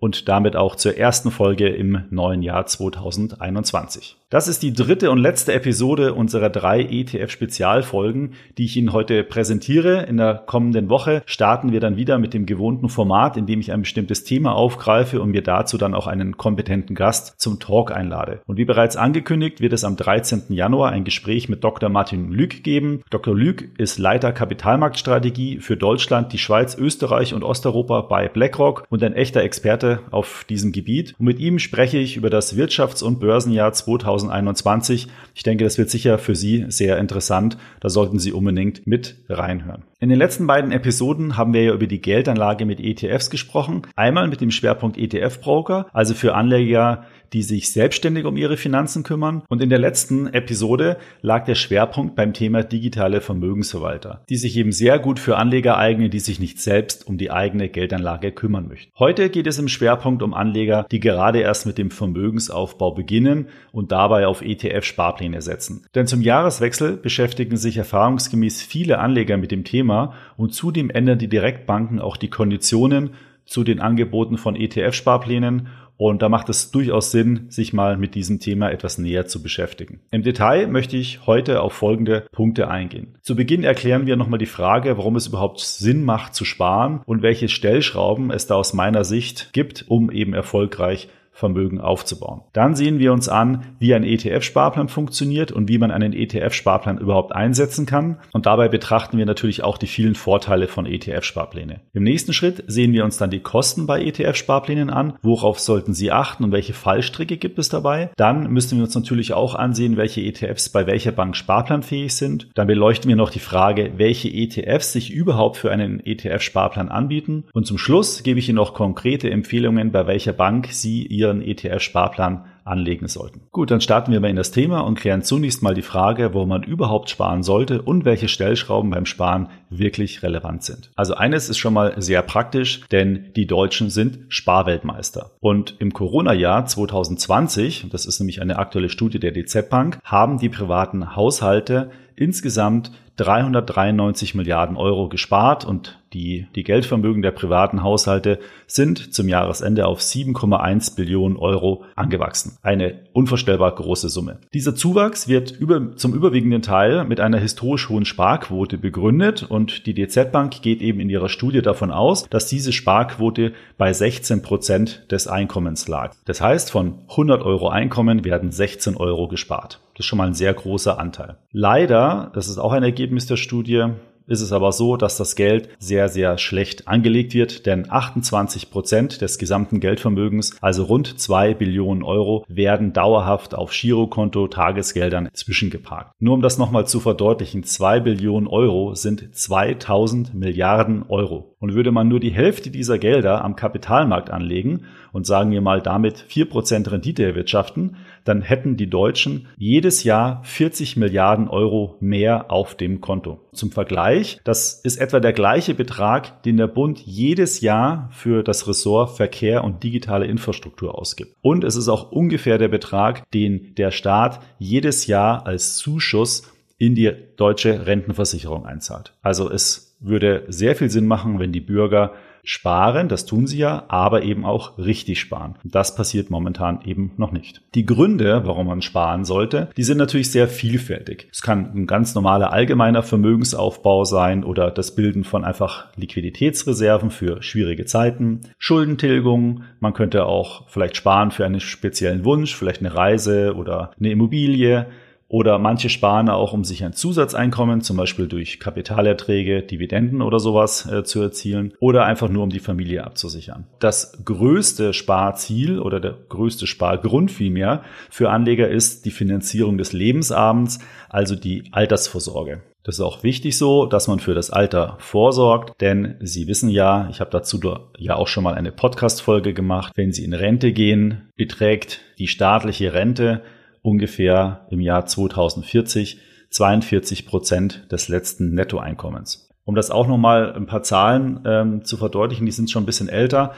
und damit auch zur ersten Folge im neuen Jahr 2021. Das ist die dritte und letzte Episode unserer drei ETF-Spezialfolgen, die ich Ihnen heute präsentiere. In der kommenden Woche starten wir dann wieder mit dem gewohnten Format, in dem ich ein bestimmtes Thema aufgreife und mir dazu dann auch einen kompetenten Gast zum Talk einlade. Und wie bereits angekündigt, wird es am 13. Januar ein Gespräch mit Dr. Martin Lück geben. Dr. Lück ist Leiter Kapitalmarktstrategie für Deutschland, die Schweiz, Österreich und Osteuropa bei BlackRock und ein echter Experte Experte auf diesem Gebiet. Und mit ihm spreche ich über das Wirtschafts- und Börsenjahr 2021. Ich denke, das wird sicher für Sie sehr interessant. Da sollten Sie unbedingt mit reinhören. In den letzten beiden Episoden haben wir ja über die Geldanlage mit ETFs gesprochen. Einmal mit dem Schwerpunkt ETF-Broker, also für Anleger, die sich selbstständig um ihre Finanzen kümmern. Und in der letzten Episode lag der Schwerpunkt beim Thema digitale Vermögensverwalter, die sich eben sehr gut für Anleger eignen, die sich nicht selbst um die eigene Geldanlage kümmern möchten. Heute geht es im Schwerpunkt um Anleger, die gerade erst mit dem Vermögensaufbau beginnen und dabei auf ETF-Sparpläne setzen. Denn zum Jahreswechsel beschäftigen sich erfahrungsgemäß viele Anleger mit dem Thema und zudem ändern die Direktbanken auch die Konditionen zu den Angeboten von ETF-Sparplänen und da macht es durchaus Sinn, sich mal mit diesem Thema etwas näher zu beschäftigen. Im Detail möchte ich heute auf folgende Punkte eingehen. Zu Beginn erklären wir nochmal die Frage, warum es überhaupt Sinn macht zu sparen und welche Stellschrauben es da aus meiner Sicht gibt, um eben erfolgreich Vermögen aufzubauen. Dann sehen wir uns an, wie ein ETF-Sparplan funktioniert und wie man einen ETF-Sparplan überhaupt einsetzen kann. Und dabei betrachten wir natürlich auch die vielen Vorteile von ETF-Sparpläne. Im nächsten Schritt sehen wir uns dann die Kosten bei ETF-Sparplänen an. Worauf sollten Sie achten und welche Fallstricke gibt es dabei? Dann müssen wir uns natürlich auch ansehen, welche ETFs bei welcher Bank sparplanfähig sind. Dann beleuchten wir noch die Frage, welche ETFs sich überhaupt für einen ETF-Sparplan anbieten. Und zum Schluss gebe ich Ihnen noch konkrete Empfehlungen, bei welcher Bank Sie Ihr Ihren ETF-Sparplan anlegen sollten. Gut, dann starten wir mal in das Thema und klären zunächst mal die Frage, wo man überhaupt sparen sollte und welche Stellschrauben beim Sparen wirklich relevant sind. Also eines ist schon mal sehr praktisch, denn die Deutschen sind Sparweltmeister. Und im Corona-Jahr 2020, das ist nämlich eine aktuelle Studie der DZ Bank, haben die privaten Haushalte insgesamt 393 Milliarden Euro gespart und die, die Geldvermögen der privaten Haushalte sind zum Jahresende auf 7,1 Billionen Euro angewachsen. Eine unvorstellbar große Summe. Dieser Zuwachs wird über, zum überwiegenden Teil mit einer historisch hohen Sparquote begründet und die DZ Bank geht eben in ihrer Studie davon aus, dass diese Sparquote bei 16 Prozent des Einkommens lag. Das heißt, von 100 Euro Einkommen werden 16 Euro gespart. Das ist schon mal ein sehr großer Anteil. Leider, das ist auch ein Ergebnis der Studie, ist es aber so, dass das Geld sehr, sehr schlecht angelegt wird, denn 28 Prozent des gesamten Geldvermögens, also rund zwei Billionen Euro, werden dauerhaft auf Girokonto Tagesgeldern zwischengeparkt. Nur um das nochmal zu verdeutlichen, zwei Billionen Euro sind 2000 Milliarden Euro. Und würde man nur die Hälfte dieser Gelder am Kapitalmarkt anlegen und sagen wir mal damit vier Prozent Rendite erwirtschaften, dann hätten die Deutschen jedes Jahr 40 Milliarden Euro mehr auf dem Konto. Zum Vergleich, das ist etwa der gleiche Betrag, den der Bund jedes Jahr für das Ressort Verkehr und digitale Infrastruktur ausgibt. Und es ist auch ungefähr der Betrag, den der Staat jedes Jahr als Zuschuss in die deutsche Rentenversicherung einzahlt. Also es würde sehr viel Sinn machen, wenn die Bürger sparen, das tun sie ja, aber eben auch richtig sparen. Das passiert momentan eben noch nicht. Die Gründe, warum man sparen sollte, die sind natürlich sehr vielfältig. Es kann ein ganz normaler allgemeiner Vermögensaufbau sein oder das Bilden von einfach Liquiditätsreserven für schwierige Zeiten, Schuldentilgung, man könnte auch vielleicht sparen für einen speziellen Wunsch, vielleicht eine Reise oder eine Immobilie. Oder manche sparen auch, um sich ein Zusatzeinkommen, zum Beispiel durch Kapitalerträge, Dividenden oder sowas äh, zu erzielen. Oder einfach nur, um die Familie abzusichern. Das größte Sparziel oder der größte Spargrund vielmehr für Anleger ist die Finanzierung des Lebensabends, also die Altersvorsorge. Das ist auch wichtig so, dass man für das Alter vorsorgt, denn Sie wissen ja, ich habe dazu ja auch schon mal eine Podcast-Folge gemacht, wenn Sie in Rente gehen, beträgt die staatliche Rente ungefähr im Jahr 2040 42 Prozent des letzten Nettoeinkommens. Um das auch nochmal ein paar Zahlen ähm, zu verdeutlichen, die sind schon ein bisschen älter.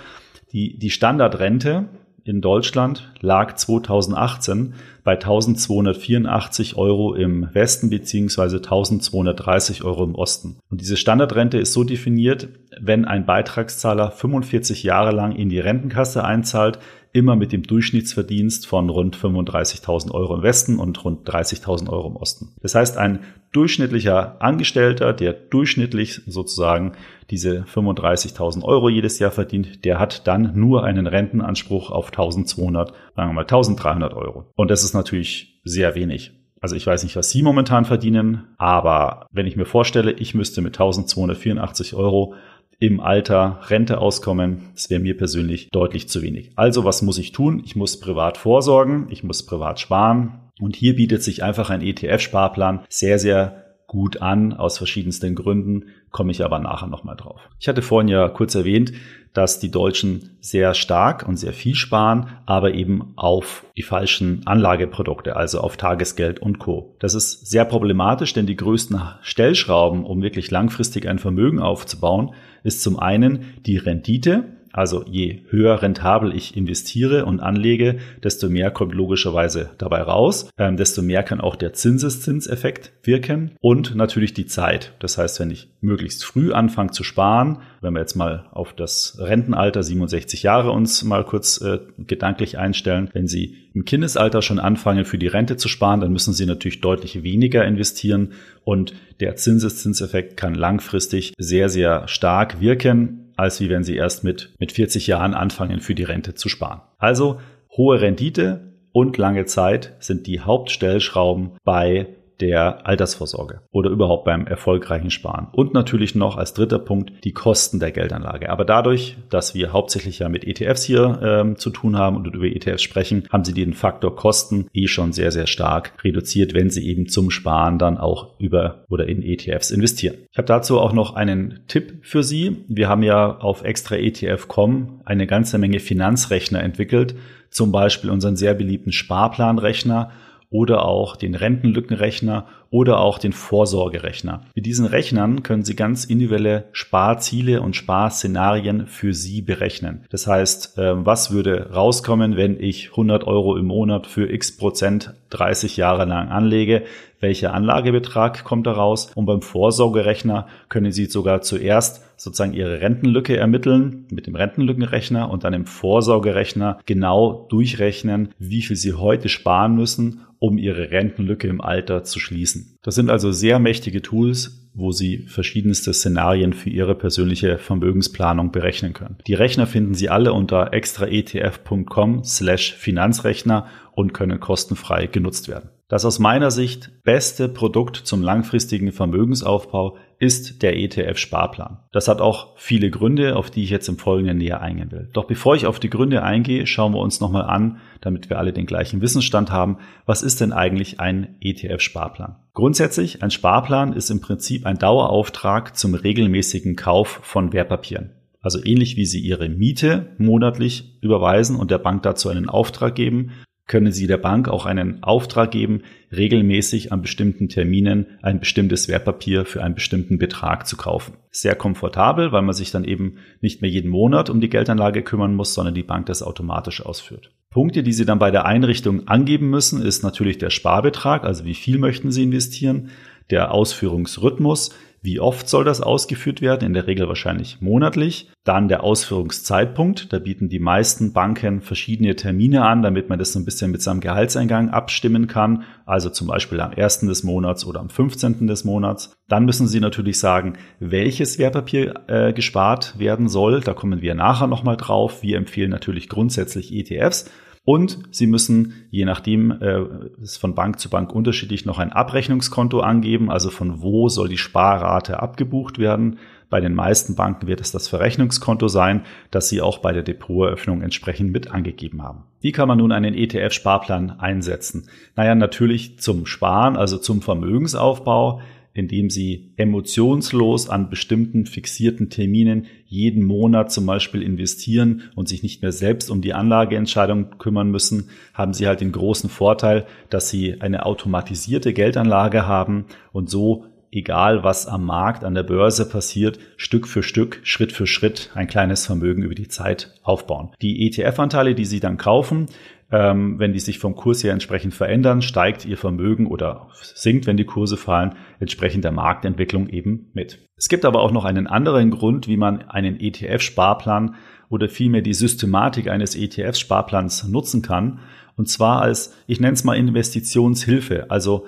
Die, die Standardrente in Deutschland lag 2018 bei 1284 Euro im Westen beziehungsweise 1230 Euro im Osten. Und diese Standardrente ist so definiert, wenn ein Beitragszahler 45 Jahre lang in die Rentenkasse einzahlt, immer mit dem Durchschnittsverdienst von rund 35.000 Euro im Westen und rund 30.000 Euro im Osten. Das heißt, ein durchschnittlicher Angestellter, der durchschnittlich sozusagen diese 35.000 Euro jedes Jahr verdient, der hat dann nur einen Rentenanspruch auf 1.200, sagen wir mal 1.300 Euro. Und das ist natürlich sehr wenig. Also ich weiß nicht, was Sie momentan verdienen, aber wenn ich mir vorstelle, ich müsste mit 1284 Euro im Alter Rente auskommen. Das wäre mir persönlich deutlich zu wenig. Also was muss ich tun? Ich muss privat vorsorgen, ich muss privat sparen. Und hier bietet sich einfach ein ETF-Sparplan sehr, sehr gut an, aus verschiedensten Gründen, komme ich aber nachher nochmal drauf. Ich hatte vorhin ja kurz erwähnt, dass die Deutschen sehr stark und sehr viel sparen, aber eben auf die falschen Anlageprodukte, also auf Tagesgeld und Co. Das ist sehr problematisch, denn die größten Stellschrauben, um wirklich langfristig ein Vermögen aufzubauen, ist zum einen die Rendite, also je höher rentabel ich investiere und anlege, desto mehr kommt logischerweise dabei raus, ähm, desto mehr kann auch der Zinseszinseffekt wirken und natürlich die Zeit. Das heißt, wenn ich möglichst früh anfange zu sparen, wenn wir jetzt mal auf das Rentenalter 67 Jahre uns mal kurz äh, gedanklich einstellen, wenn Sie im Kindesalter schon anfangen für die Rente zu sparen, dann müssen Sie natürlich deutlich weniger investieren und der Zinseszinseffekt kann langfristig sehr, sehr stark wirken als wie wenn Sie erst mit, mit 40 Jahren anfangen, für die Rente zu sparen. Also hohe Rendite und lange Zeit sind die Hauptstellschrauben bei der Altersvorsorge oder überhaupt beim erfolgreichen Sparen. Und natürlich noch als dritter Punkt die Kosten der Geldanlage. Aber dadurch, dass wir hauptsächlich ja mit ETFs hier ähm, zu tun haben und über ETFs sprechen, haben sie den Faktor Kosten eh schon sehr, sehr stark reduziert, wenn sie eben zum Sparen dann auch über oder in ETFs investieren. Ich habe dazu auch noch einen Tipp für Sie. Wir haben ja auf extraetf.com eine ganze Menge Finanzrechner entwickelt, zum Beispiel unseren sehr beliebten Sparplanrechner oder auch den Rentenlückenrechner oder auch den Vorsorgerechner. Mit diesen Rechnern können Sie ganz individuelle Sparziele und Sparszenarien für Sie berechnen. Das heißt, ähm, was würde rauskommen, wenn ich 100 Euro im Monat für x Prozent 30 Jahre lang anlege? Welcher Anlagebetrag kommt daraus? Und beim Vorsorgerechner können Sie sogar zuerst sozusagen Ihre Rentenlücke ermitteln mit dem Rentenlückenrechner und dann im Vorsorgerechner genau durchrechnen, wie viel Sie heute sparen müssen, um Ihre Rentenlücke im Alter zu schließen. Das sind also sehr mächtige Tools, wo Sie verschiedenste Szenarien für Ihre persönliche Vermögensplanung berechnen können. Die Rechner finden Sie alle unter extraetf.com slash Finanzrechner und können kostenfrei genutzt werden. Das aus meiner Sicht beste Produkt zum langfristigen Vermögensaufbau ist der ETF-Sparplan. Das hat auch viele Gründe, auf die ich jetzt im Folgenden näher eingehen will. Doch bevor ich auf die Gründe eingehe, schauen wir uns nochmal an, damit wir alle den gleichen Wissensstand haben, was ist denn eigentlich ein ETF-Sparplan? Grundsätzlich, ein Sparplan ist im Prinzip ein Dauerauftrag zum regelmäßigen Kauf von Wertpapieren. Also ähnlich wie Sie Ihre Miete monatlich überweisen und der Bank dazu einen Auftrag geben, können Sie der Bank auch einen Auftrag geben, regelmäßig an bestimmten Terminen ein bestimmtes Wertpapier für einen bestimmten Betrag zu kaufen. Sehr komfortabel, weil man sich dann eben nicht mehr jeden Monat um die Geldanlage kümmern muss, sondern die Bank das automatisch ausführt. Punkte, die Sie dann bei der Einrichtung angeben müssen, ist natürlich der Sparbetrag, also wie viel möchten Sie investieren, der Ausführungsrhythmus, wie oft soll das ausgeführt werden? In der Regel wahrscheinlich monatlich. Dann der Ausführungszeitpunkt. Da bieten die meisten Banken verschiedene Termine an, damit man das so ein bisschen mit seinem Gehaltseingang abstimmen kann. Also zum Beispiel am 1. des Monats oder am 15. des Monats. Dann müssen Sie natürlich sagen, welches Wertpapier äh, gespart werden soll. Da kommen wir nachher nochmal drauf. Wir empfehlen natürlich grundsätzlich ETFs. Und Sie müssen, je nachdem, äh, ist von Bank zu Bank unterschiedlich, noch ein Abrechnungskonto angeben, also von wo soll die Sparrate abgebucht werden. Bei den meisten Banken wird es das Verrechnungskonto sein, das Sie auch bei der Depoteröffnung entsprechend mit angegeben haben. Wie kann man nun einen ETF-Sparplan einsetzen? Naja, natürlich zum Sparen, also zum Vermögensaufbau indem sie emotionslos an bestimmten fixierten Terminen jeden Monat zum Beispiel investieren und sich nicht mehr selbst um die Anlageentscheidung kümmern müssen, haben sie halt den großen Vorteil, dass sie eine automatisierte Geldanlage haben und so egal was am Markt, an der Börse passiert, Stück für Stück, Schritt für Schritt ein kleines Vermögen über die Zeit aufbauen. Die ETF-Anteile, die Sie dann kaufen, ähm, wenn die sich vom Kurs her entsprechend verändern, steigt Ihr Vermögen oder sinkt, wenn die Kurse fallen, entsprechend der Marktentwicklung eben mit. Es gibt aber auch noch einen anderen Grund, wie man einen ETF-Sparplan oder vielmehr die Systematik eines ETF-Sparplans nutzen kann. Und zwar als, ich nenne es mal Investitionshilfe, also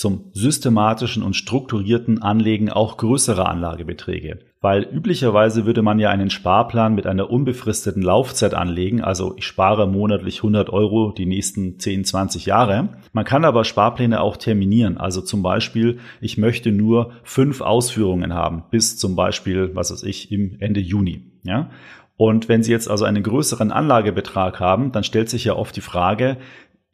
zum systematischen und strukturierten Anlegen auch größerer Anlagebeträge. Weil üblicherweise würde man ja einen Sparplan mit einer unbefristeten Laufzeit anlegen, also ich spare monatlich 100 Euro die nächsten 10, 20 Jahre. Man kann aber Sparpläne auch terminieren, also zum Beispiel, ich möchte nur fünf Ausführungen haben, bis zum Beispiel, was weiß ich, im Ende Juni. Ja? Und wenn Sie jetzt also einen größeren Anlagebetrag haben, dann stellt sich ja oft die Frage,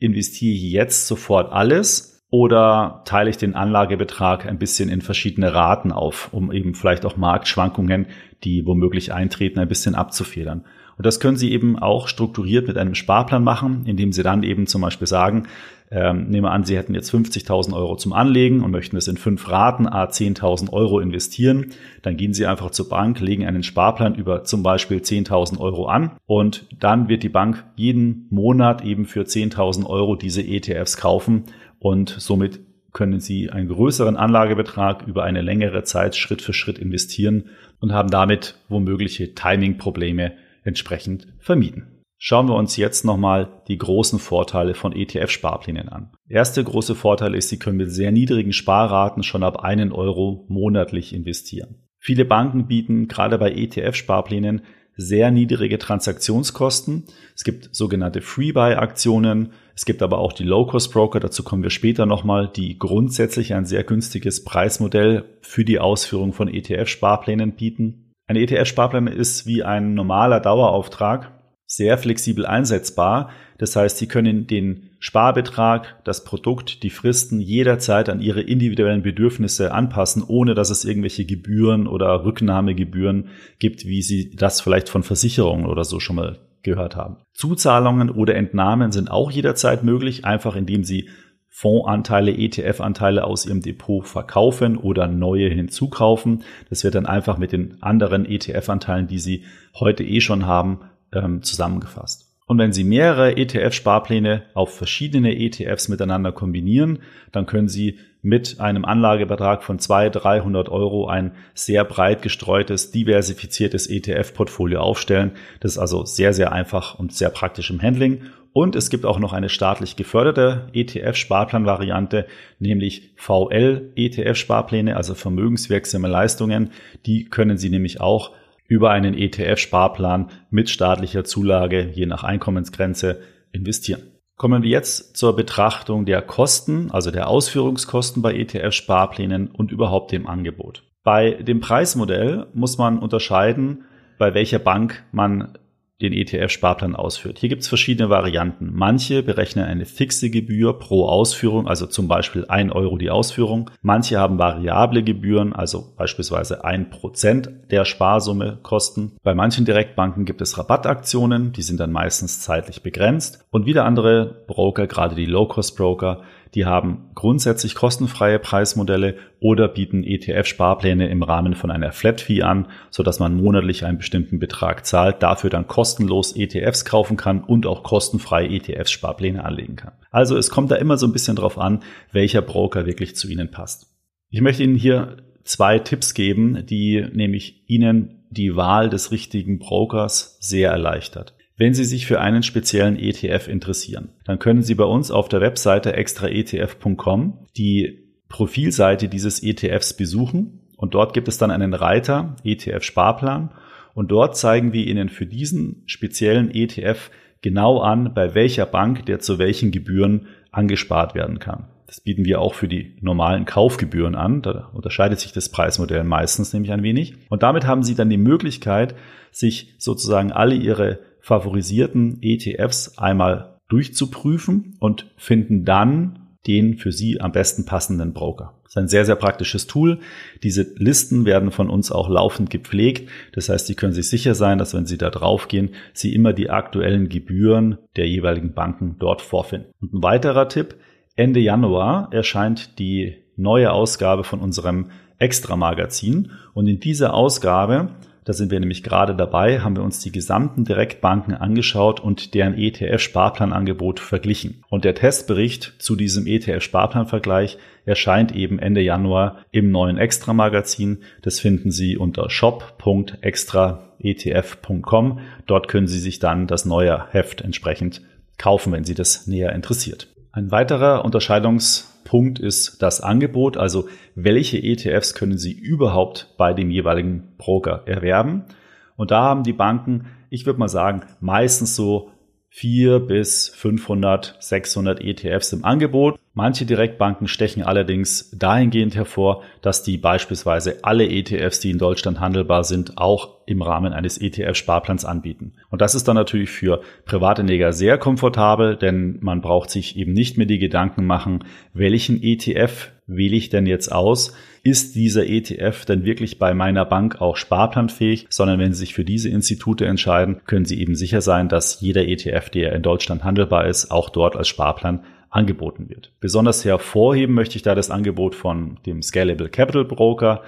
investiere ich jetzt sofort alles oder teile ich den Anlagebetrag ein bisschen in verschiedene Raten auf, um eben vielleicht auch Marktschwankungen, die womöglich eintreten, ein bisschen abzufedern. Und das können Sie eben auch strukturiert mit einem Sparplan machen, indem Sie dann eben zum Beispiel sagen, ähm, nehmen wir an, Sie hätten jetzt 50.000 Euro zum Anlegen und möchten es in fünf Raten a 10.000 Euro investieren. Dann gehen Sie einfach zur Bank, legen einen Sparplan über zum Beispiel 10.000 Euro an und dann wird die Bank jeden Monat eben für 10.000 Euro diese ETFs kaufen und somit können Sie einen größeren Anlagebetrag über eine längere Zeit Schritt für Schritt investieren und haben damit womögliche Timing-Probleme entsprechend vermieden. Schauen wir uns jetzt nochmal die großen Vorteile von ETF-Sparplänen an. Erste große Vorteil ist, Sie können mit sehr niedrigen Sparraten schon ab einen Euro monatlich investieren. Viele Banken bieten gerade bei ETF-Sparplänen sehr niedrige Transaktionskosten. Es gibt sogenannte Free-Buy-Aktionen. Es gibt aber auch die Low-Cost-Broker, dazu kommen wir später nochmal, die grundsätzlich ein sehr günstiges Preismodell für die Ausführung von ETF-Sparplänen bieten. Ein ETF-Sparplan ist wie ein normaler Dauerauftrag sehr flexibel einsetzbar. Das heißt, Sie können den Sparbetrag, das Produkt, die Fristen jederzeit an Ihre individuellen Bedürfnisse anpassen, ohne dass es irgendwelche Gebühren oder Rücknahmegebühren gibt, wie Sie das vielleicht von Versicherungen oder so schon mal gehört haben. Zuzahlungen oder Entnahmen sind auch jederzeit möglich, einfach indem Sie Fondsanteile, ETF-Anteile aus Ihrem Depot verkaufen oder neue hinzukaufen. Das wird dann einfach mit den anderen ETF-Anteilen, die Sie heute eh schon haben, ähm, zusammengefasst. Und wenn Sie mehrere ETF-Sparpläne auf verschiedene ETFs miteinander kombinieren, dann können Sie mit einem Anlagebetrag von 200, 300 Euro ein sehr breit gestreutes, diversifiziertes ETF-Portfolio aufstellen. Das ist also sehr, sehr einfach und sehr praktisch im Handling. Und es gibt auch noch eine staatlich geförderte ETF-Sparplan-Variante, nämlich VL-ETF-Sparpläne, also vermögenswirksame Leistungen. Die können Sie nämlich auch über einen ETF-Sparplan mit staatlicher Zulage je nach Einkommensgrenze investieren. Kommen wir jetzt zur Betrachtung der Kosten, also der Ausführungskosten bei ETF-Sparplänen und überhaupt dem Angebot. Bei dem Preismodell muss man unterscheiden, bei welcher Bank man den ETF-Sparplan ausführt. Hier gibt es verschiedene Varianten. Manche berechnen eine fixe Gebühr pro Ausführung, also zum Beispiel ein Euro die Ausführung. Manche haben variable Gebühren, also beispielsweise ein Prozent der Sparsumme kosten. Bei manchen Direktbanken gibt es Rabattaktionen, die sind dann meistens zeitlich begrenzt. Und wieder andere Broker, gerade die Low-Cost-Broker, die haben grundsätzlich kostenfreie Preismodelle oder bieten ETF-Sparpläne im Rahmen von einer Flat-Fee an, sodass man monatlich einen bestimmten Betrag zahlt, dafür dann kostenlos ETFs kaufen kann und auch kostenfrei ETF-Sparpläne anlegen kann. Also es kommt da immer so ein bisschen drauf an, welcher Broker wirklich zu Ihnen passt. Ich möchte Ihnen hier zwei Tipps geben, die nämlich Ihnen die Wahl des richtigen Brokers sehr erleichtert. Wenn Sie sich für einen speziellen ETF interessieren, dann können Sie bei uns auf der Webseite extraetf.com die Profilseite dieses ETFs besuchen und dort gibt es dann einen Reiter ETF Sparplan und dort zeigen wir Ihnen für diesen speziellen ETF genau an, bei welcher Bank der zu welchen Gebühren angespart werden kann. Das bieten wir auch für die normalen Kaufgebühren an. Da unterscheidet sich das Preismodell meistens nämlich ein wenig. Und damit haben Sie dann die Möglichkeit, sich sozusagen alle Ihre favorisierten ETFs einmal durchzuprüfen und finden dann den für Sie am besten passenden Broker. Das ist ein sehr, sehr praktisches Tool. Diese Listen werden von uns auch laufend gepflegt. Das heißt, Sie können sich sicher sein, dass wenn Sie da draufgehen, Sie immer die aktuellen Gebühren der jeweiligen Banken dort vorfinden. Und ein weiterer Tipp. Ende Januar erscheint die neue Ausgabe von unserem Extra-Magazin. Und in dieser Ausgabe da sind wir nämlich gerade dabei, haben wir uns die gesamten Direktbanken angeschaut und deren ETF-Sparplanangebot verglichen. Und der Testbericht zu diesem ETF-Sparplanvergleich erscheint eben Ende Januar im neuen Extra-Magazin. Das finden Sie unter shop.extraetf.com. Dort können Sie sich dann das neue Heft entsprechend kaufen, wenn Sie das näher interessiert. Ein weiterer Unterscheidungspunkt ist das Angebot, also welche ETFs können Sie überhaupt bei dem jeweiligen Broker erwerben. Und da haben die Banken, ich würde mal sagen, meistens so 4 bis 500, 600 ETFs im Angebot. Manche Direktbanken stechen allerdings dahingehend hervor, dass die beispielsweise alle ETFs, die in Deutschland handelbar sind, auch im Rahmen eines ETF-Sparplans anbieten. Und das ist dann natürlich für Privatanleger sehr komfortabel, denn man braucht sich eben nicht mehr die Gedanken machen, welchen ETF wähle ich denn jetzt aus? Ist dieser ETF denn wirklich bei meiner Bank auch sparplanfähig? Sondern wenn Sie sich für diese Institute entscheiden, können Sie eben sicher sein, dass jeder ETF, der in Deutschland handelbar ist, auch dort als Sparplan angeboten wird. Besonders hervorheben möchte ich da das Angebot von dem Scalable Capital Broker,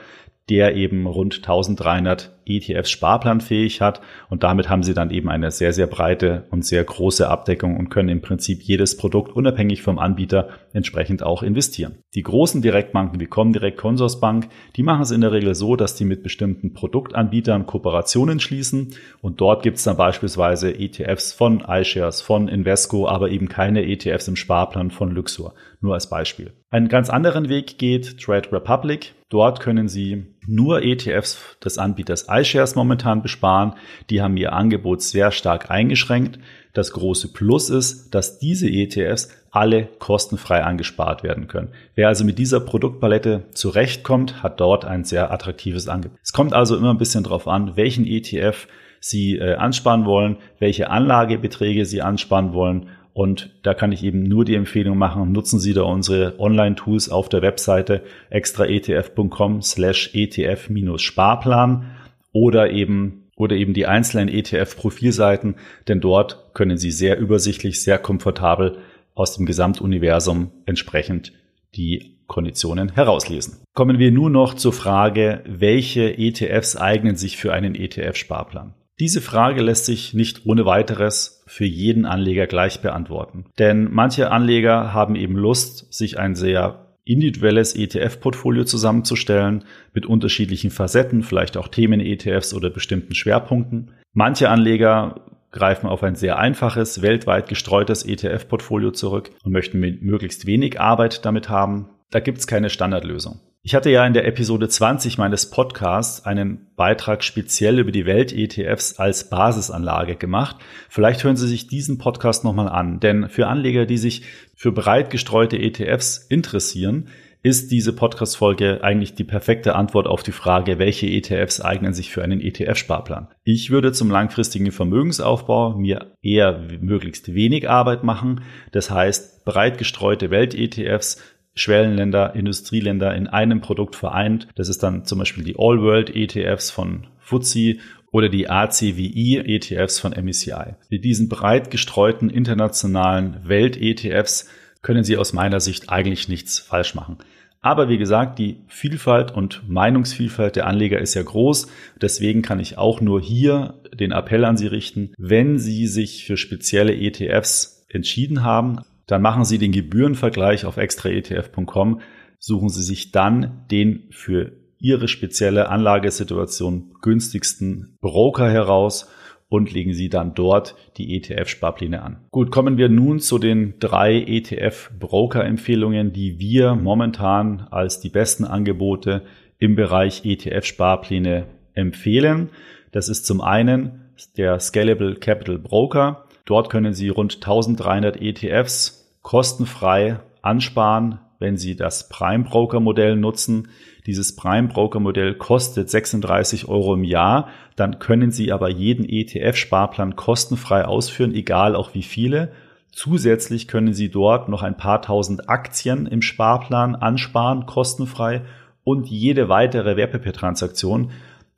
der eben rund 1300 ETFs sparplanfähig hat und damit haben sie dann eben eine sehr, sehr breite und sehr große Abdeckung und können im Prinzip jedes Produkt unabhängig vom Anbieter entsprechend auch investieren. Die großen Direktbanken wie Comdirect, Consorsbank, die machen es in der Regel so, dass die mit bestimmten Produktanbietern Kooperationen schließen und dort gibt es dann beispielsweise ETFs von iShares, von Invesco, aber eben keine ETFs im Sparplan von Luxor. Nur als Beispiel. Einen ganz anderen Weg geht Trade Republic. Dort können Sie nur ETFs des Anbieters iShares momentan besparen. Die haben ihr Angebot sehr stark eingeschränkt. Das große Plus ist, dass diese ETFs alle kostenfrei angespart werden können. Wer also mit dieser Produktpalette zurechtkommt, hat dort ein sehr attraktives Angebot. Es kommt also immer ein bisschen darauf an, welchen ETF Sie äh, ansparen wollen, welche Anlagebeträge Sie ansparen wollen und da kann ich eben nur die Empfehlung machen, nutzen Sie da unsere Online-Tools auf der Webseite extraetf.com slash ETF-Sparplan oder eben oder eben die einzelnen ETF-Profilseiten, denn dort können Sie sehr übersichtlich, sehr komfortabel aus dem Gesamtuniversum entsprechend die Konditionen herauslesen. Kommen wir nur noch zur Frage, welche ETFs eignen sich für einen ETF-Sparplan? Diese Frage lässt sich nicht ohne weiteres für jeden Anleger gleich beantworten. Denn manche Anleger haben eben Lust, sich ein sehr individuelles ETF-Portfolio zusammenzustellen mit unterschiedlichen Facetten, vielleicht auch Themen-ETFs oder bestimmten Schwerpunkten. Manche Anleger greifen auf ein sehr einfaches, weltweit gestreutes ETF-Portfolio zurück und möchten möglichst wenig Arbeit damit haben. Da gibt es keine Standardlösung. Ich hatte ja in der Episode 20 meines Podcasts einen Beitrag speziell über die Welt-ETFs als Basisanlage gemacht. Vielleicht hören Sie sich diesen Podcast nochmal an, denn für Anleger, die sich für breit gestreute ETFs interessieren, ist diese Podcast-Folge eigentlich die perfekte Antwort auf die Frage, welche ETFs eignen sich für einen ETF-Sparplan. Ich würde zum langfristigen Vermögensaufbau mir eher möglichst wenig Arbeit machen. Das heißt, breit gestreute Welt-ETFs Schwellenländer, Industrieländer in einem Produkt vereint. Das ist dann zum Beispiel die All World ETFs von FTSE oder die ACWI ETFs von MECI. Mit diesen breit gestreuten internationalen Welt-ETFs können Sie aus meiner Sicht eigentlich nichts falsch machen. Aber wie gesagt, die Vielfalt und Meinungsvielfalt der Anleger ist ja groß. Deswegen kann ich auch nur hier den Appell an Sie richten, wenn Sie sich für spezielle ETFs entschieden haben, dann machen Sie den Gebührenvergleich auf extraetf.com, suchen Sie sich dann den für Ihre spezielle Anlagesituation günstigsten Broker heraus und legen Sie dann dort die ETF-Sparpläne an. Gut, kommen wir nun zu den drei ETF-Broker-Empfehlungen, die wir momentan als die besten Angebote im Bereich ETF-Sparpläne empfehlen. Das ist zum einen der Scalable Capital Broker. Dort können Sie rund 1300 ETFs kostenfrei ansparen, wenn Sie das Prime Broker Modell nutzen. Dieses Prime Broker Modell kostet 36 Euro im Jahr. Dann können Sie aber jeden ETF-Sparplan kostenfrei ausführen, egal auch wie viele. Zusätzlich können Sie dort noch ein paar tausend Aktien im Sparplan ansparen, kostenfrei. Und jede weitere Wertpapiertransaktion,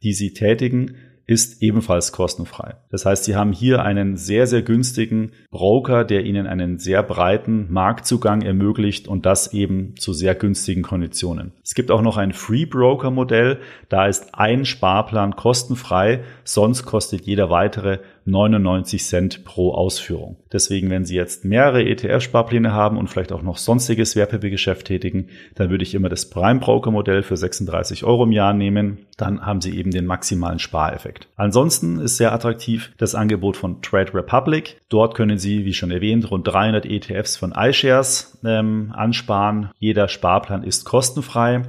die Sie tätigen, ist ebenfalls kostenfrei. Das heißt, Sie haben hier einen sehr, sehr günstigen Broker, der Ihnen einen sehr breiten Marktzugang ermöglicht und das eben zu sehr günstigen Konditionen. Es gibt auch noch ein Free Broker Modell. Da ist ein Sparplan kostenfrei, sonst kostet jeder weitere 99 Cent pro Ausführung. Deswegen, wenn Sie jetzt mehrere ETF-Sparpläne haben und vielleicht auch noch sonstiges Wertpapiergeschäft tätigen, dann würde ich immer das Prime Broker Modell für 36 Euro im Jahr nehmen. Dann haben Sie eben den maximalen Spareffekt. Ansonsten ist sehr attraktiv das Angebot von Trade Republic. Dort können Sie, wie schon erwähnt, rund 300 ETFs von iShares ähm, ansparen. Jeder Sparplan ist kostenfrei.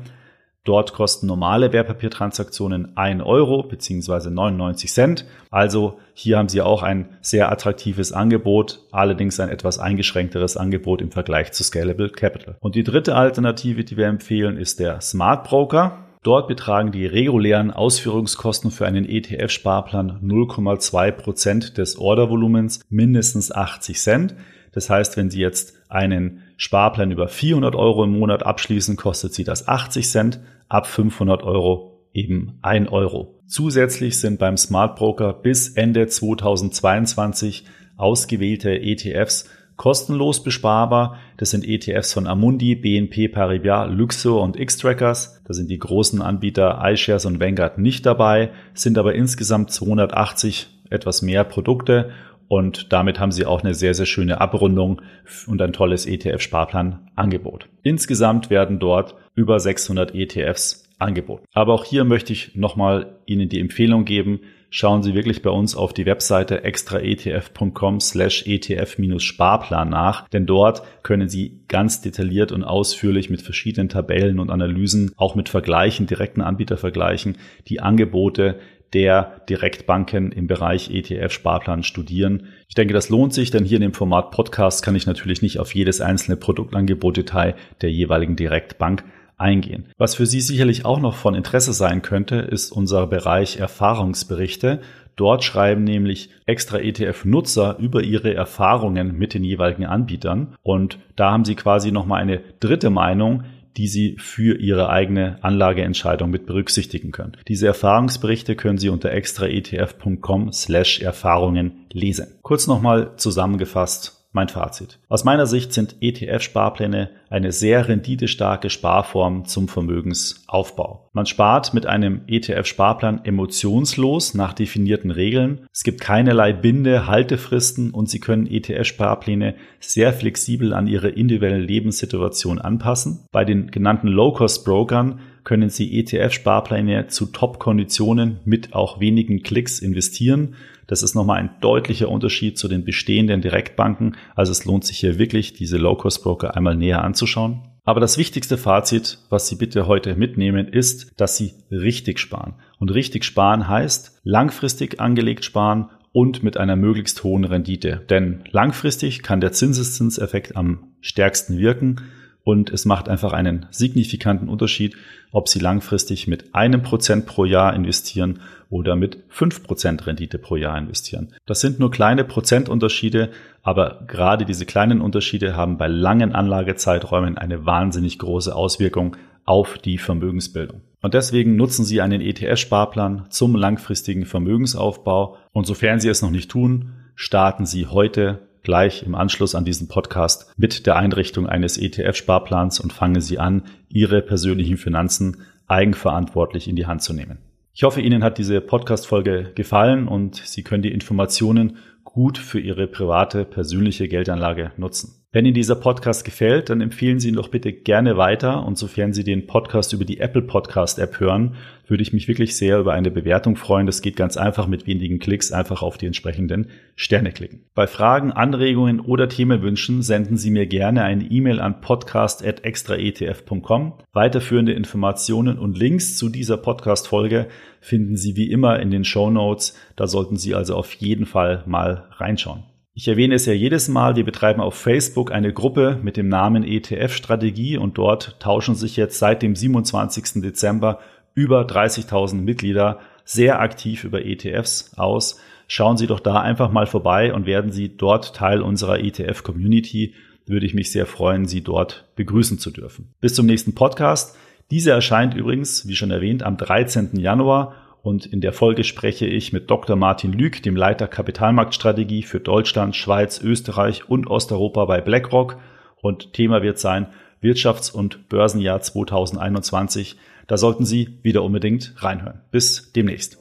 Dort kosten normale Wertpapiertransaktionen 1 Euro bzw. 99 Cent. Also hier haben Sie auch ein sehr attraktives Angebot, allerdings ein etwas eingeschränkteres Angebot im Vergleich zu Scalable Capital. Und die dritte Alternative, die wir empfehlen, ist der Smart Broker. Dort betragen die regulären Ausführungskosten für einen ETF-Sparplan 0,2 Prozent des Ordervolumens mindestens 80 Cent. Das heißt, wenn Sie jetzt einen Sparplan über 400 Euro im Monat abschließen, kostet Sie das 80 Cent, ab 500 Euro eben 1 Euro. Zusätzlich sind beim Smart Broker bis Ende 2022 ausgewählte ETFs kostenlos besparbar. Das sind ETFs von Amundi, BNP Paribas, Luxor und X-Trackers. Da sind die großen Anbieter iShares und Vanguard nicht dabei, sind aber insgesamt 280 etwas mehr Produkte und damit haben sie auch eine sehr, sehr schöne Abrundung und ein tolles ETF-Sparplan-Angebot. Insgesamt werden dort über 600 ETFs angeboten. Aber auch hier möchte ich nochmal Ihnen die Empfehlung geben, schauen Sie wirklich bei uns auf die Webseite extraetf.com slash ETF-Sparplan nach, denn dort können Sie ganz detailliert und ausführlich mit verschiedenen Tabellen und Analysen, auch mit Vergleichen, direkten Anbietervergleichen, die Angebote der Direktbanken im Bereich ETF-Sparplan studieren. Ich denke, das lohnt sich, denn hier in dem Format Podcast kann ich natürlich nicht auf jedes einzelne Produktangebot Detail der jeweiligen Direktbank eingehen. Was für Sie sicherlich auch noch von Interesse sein könnte, ist unser Bereich Erfahrungsberichte. Dort schreiben nämlich extra ETF-Nutzer über ihre Erfahrungen mit den jeweiligen Anbietern und da haben Sie quasi nochmal eine dritte Meinung, die Sie für Ihre eigene Anlageentscheidung mit berücksichtigen können. Diese Erfahrungsberichte können Sie unter extraetf.com slash Erfahrungen lesen. Kurz nochmal zusammengefasst mein Fazit. Aus meiner Sicht sind ETF-Sparpläne eine sehr renditestarke Sparform zum Vermögensaufbau. Man spart mit einem ETF-Sparplan emotionslos nach definierten Regeln. Es gibt keinerlei Binde, Haltefristen und Sie können ETF-Sparpläne sehr flexibel an Ihre individuelle Lebenssituation anpassen. Bei den genannten Low-Cost-Brokern können Sie ETF-Sparpläne zu Top-Konditionen mit auch wenigen Klicks investieren. Das ist nochmal ein deutlicher Unterschied zu den bestehenden Direktbanken. Also es lohnt sich hier wirklich, diese Low-Cost-Broker einmal näher anzuschauen. Aber das wichtigste Fazit, was Sie bitte heute mitnehmen, ist, dass Sie richtig sparen. Und richtig sparen heißt langfristig angelegt sparen und mit einer möglichst hohen Rendite. Denn langfristig kann der Zinseszinseffekt am stärksten wirken und es macht einfach einen signifikanten Unterschied, ob Sie langfristig mit einem Prozent pro Jahr investieren oder mit fünf Prozent Rendite pro Jahr investieren. Das sind nur kleine Prozentunterschiede, aber gerade diese kleinen Unterschiede haben bei langen Anlagezeiträumen eine wahnsinnig große Auswirkung auf die Vermögensbildung. Und deswegen nutzen Sie einen ETF-Sparplan zum langfristigen Vermögensaufbau. Und sofern Sie es noch nicht tun, starten Sie heute gleich im Anschluss an diesen Podcast mit der Einrichtung eines ETF-Sparplans und fangen Sie an, Ihre persönlichen Finanzen eigenverantwortlich in die Hand zu nehmen. Ich hoffe, Ihnen hat diese Podcast-Folge gefallen und Sie können die Informationen gut für Ihre private, persönliche Geldanlage nutzen. Wenn Ihnen dieser Podcast gefällt, dann empfehlen Sie ihn doch bitte gerne weiter und sofern Sie den Podcast über die Apple Podcast App hören, würde ich mich wirklich sehr über eine Bewertung freuen. Das geht ganz einfach mit wenigen Klicks, einfach auf die entsprechenden Sterne klicken. Bei Fragen, Anregungen oder Themenwünschen senden Sie mir gerne eine E-Mail an podcast.extraetf.com. Weiterführende Informationen und Links zu dieser Podcast-Folge finden Sie wie immer in den Show Notes. Da sollten Sie also auf jeden Fall mal reinschauen. Ich erwähne es ja jedes Mal, wir betreiben auf Facebook eine Gruppe mit dem Namen ETF-Strategie und dort tauschen sich jetzt seit dem 27. Dezember über 30.000 Mitglieder sehr aktiv über ETFs aus. Schauen Sie doch da einfach mal vorbei und werden Sie dort Teil unserer ETF-Community. Würde ich mich sehr freuen, Sie dort begrüßen zu dürfen. Bis zum nächsten Podcast. Diese erscheint übrigens, wie schon erwähnt, am 13. Januar und in der Folge spreche ich mit Dr. Martin Lüg, dem Leiter Kapitalmarktstrategie für Deutschland, Schweiz, Österreich und Osteuropa bei BlackRock. Und Thema wird sein Wirtschafts- und Börsenjahr 2021. Da sollten Sie wieder unbedingt reinhören. Bis demnächst.